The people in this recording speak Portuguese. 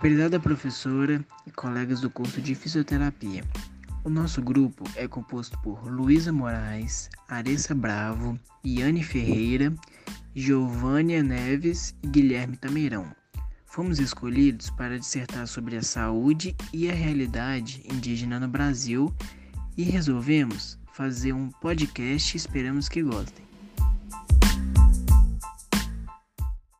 Prezada professora e colegas do curso de fisioterapia, o nosso grupo é composto por Luísa Moraes, Aressa Bravo, Iane Ferreira, Giovânia Neves e Guilherme Tameirão. Fomos escolhidos para dissertar sobre a saúde e a realidade indígena no Brasil e resolvemos fazer um podcast. Esperamos que gostem.